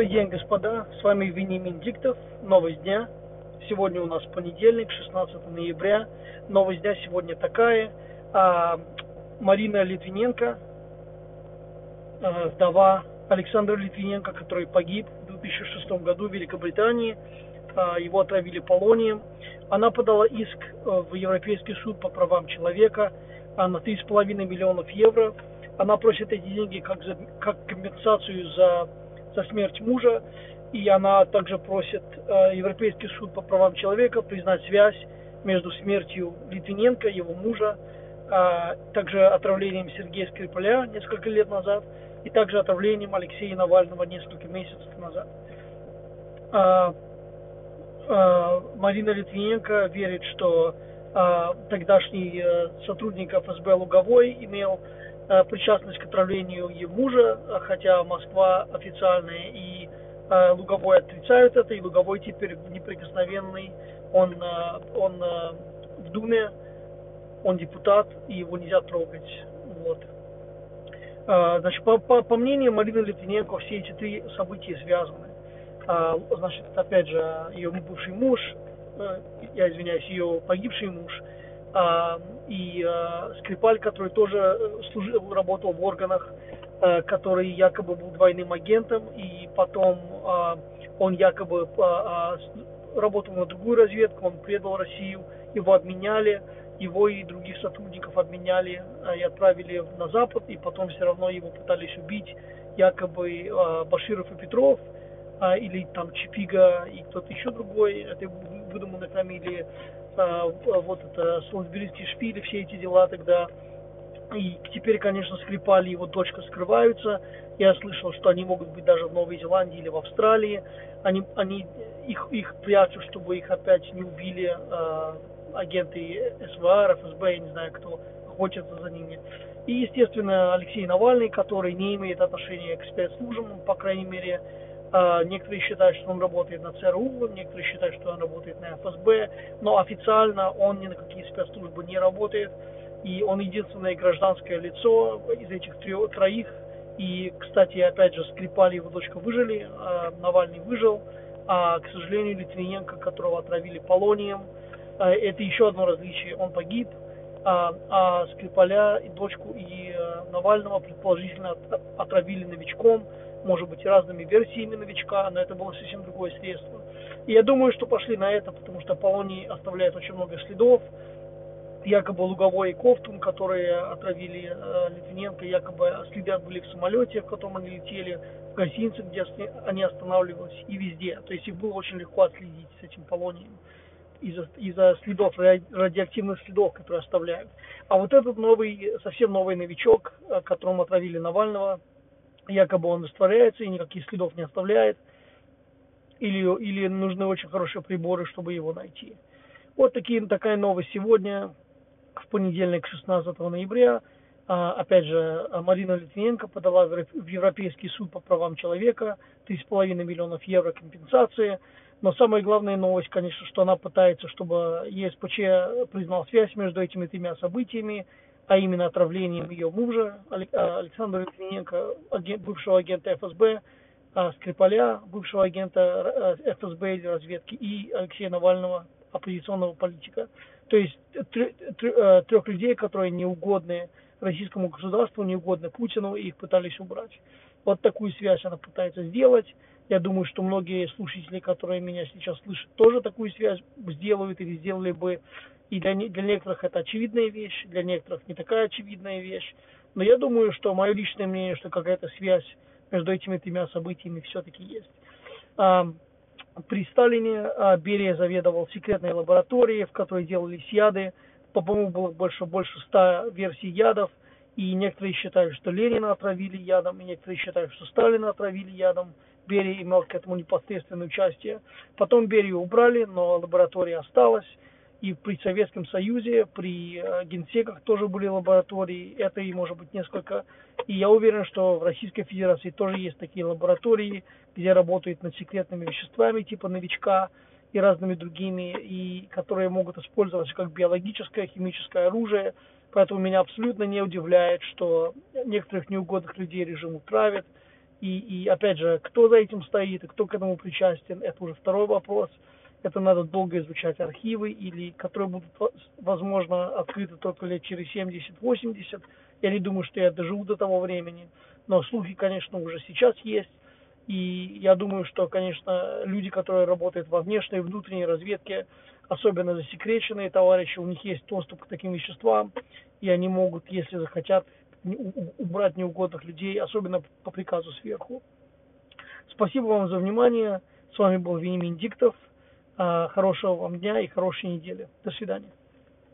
Добрый день, господа. С вами Венимин Диктов. Новость дня. Сегодня у нас понедельник, 16 ноября. Новость дня сегодня такая. А, Марина Литвиненко, а, вдова Александра Литвиненко, который погиб в 2006 году в Великобритании. А, его отравили полонием. Она подала иск э, в Европейский суд по правам человека а, на 3,5 миллионов евро. Она просит эти деньги как, за, как компенсацию за за смерть мужа, и она также просит э, Европейский суд по правам человека признать связь между смертью Литвиненко, его мужа, э, также отравлением Сергея Скрипаля несколько лет назад, и также отравлением Алексея Навального несколько месяцев назад. Э, Марина Литвиненко верит, что тогдашний сотрудник ФСБ Луговой имел причастность к отравлению ее мужа, хотя Москва официальная и э, Луговой отрицают это, и Луговой теперь неприкосновенный, он, э, он в Думе, он депутат, и его нельзя трогать. Вот. Значит, по, по, по мнению Марины Литвиненко, все эти три события связаны. Значит, опять же, ее бывший муж, я извиняюсь, ее погибший муж – а, и а, Скрипаль, который тоже э, служил, работал в органах, а, который якобы был двойным агентом, и потом а, он якобы а, работал на другую разведку, он предал Россию, его обменяли, его и других сотрудников обменяли и отправили на Запад, и потом все равно его пытались убить, якобы Баширов и Петров, или там Чипига и кто-то еще другой, это выдуманные фамилии, а, вот это Солсберийский шпиль, все эти дела тогда. И теперь, конечно, Скрипали и его дочка скрываются. Я слышал, что они могут быть даже в Новой Зеландии или в Австралии. Они, они их, их прячут, чтобы их опять не убили э, агенты СВР, ФСБ, я не знаю кто, охотятся за ними. И, естественно, Алексей Навальный, который не имеет отношения к спецслужбам, по крайней мере, а, некоторые считают, что он работает на ЦРУ, некоторые считают, что он работает на ФСБ, но официально он ни на какие спецслужбы не работает, и он единственное гражданское лицо из этих трех, троих. И, кстати, опять же, Скрипали его дочка выжили, а Навальный выжил, а, к сожалению, Литвиненко, которого отравили полонием, а, это еще одно различие, он погиб, а, а Скрипаля и дочку и Навального предположительно отравили новичком, может быть, разными версиями новичка, но это было совсем другое средство. И я думаю, что пошли на это, потому что Полоний оставляет очень много следов, якобы Луговой и Ковтун, которые отравили э, Литвиненко, якобы следы были в самолете, в котором они летели, в гостинице, где они останавливались, и везде. То есть их было очень легко отследить с этим Полонием из-за из следов, радиоактивных следов, которые оставляют. А вот этот новый, совсем новый новичок, э, которому отравили Навального, якобы он растворяется и никаких следов не оставляет, или, или нужны очень хорошие приборы, чтобы его найти. Вот такие, такая новость сегодня, в понедельник, 16 ноября. А, опять же, Марина Литвиненко подала в Европейский суд по правам человека 3,5 миллионов евро компенсации. Но самая главная новость, конечно, что она пытается, чтобы ЕСПЧ признал связь между этими тремя событиями а именно отравлением ее мужа а, Александра Литвиненко, бывшего агента ФСБ, а, Скрипаля, бывшего агента э, ФСБ или разведки, и Алексея Навального, оппозиционного политика. То есть трех людей, которые неугодны российскому государству, неугодны Путину, и их пытались убрать. Вот такую связь она пытается сделать. Я думаю, что многие слушатели, которые меня сейчас слышат, тоже такую связь сделают или сделали бы и для, для некоторых это очевидная вещь, для некоторых не такая очевидная вещь. Но я думаю, что мое личное мнение, что какая-то связь между этими тремя событиями все-таки есть. А, при Сталине а, Берия заведовал секретной лабораторией, в которой делались яды. По-моему, было больше, больше ста версий ядов. И некоторые считают, что Ленина отравили ядом, и некоторые считают, что Сталина отравили ядом. Берия имел к этому непосредственное участие. Потом Берию убрали, но лаборатория осталась и при Советском Союзе, при э, генсеках тоже были лаборатории, это и может быть несколько. И я уверен, что в Российской Федерации тоже есть такие лаборатории, где работают над секретными веществами типа новичка и разными другими, и которые могут использоваться как биологическое, химическое оружие. Поэтому меня абсолютно не удивляет, что некоторых неугодных людей режим травит, И, и опять же, кто за этим стоит и кто к этому причастен, это уже второй вопрос. Это надо долго изучать архивы, или которые будут, возможно, открыты только лет через 70-80. Я не думаю, что я доживу до того времени. Но слухи, конечно, уже сейчас есть. И я думаю, что, конечно, люди, которые работают во внешней и внутренней разведке, особенно засекреченные товарищи, у них есть доступ к таким веществам, и они могут, если захотят, убрать неугодных людей, особенно по приказу сверху. Спасибо вам за внимание. С вами был Венимин Диктов. А, хорошего вам дня и хорошей недели. До свидания.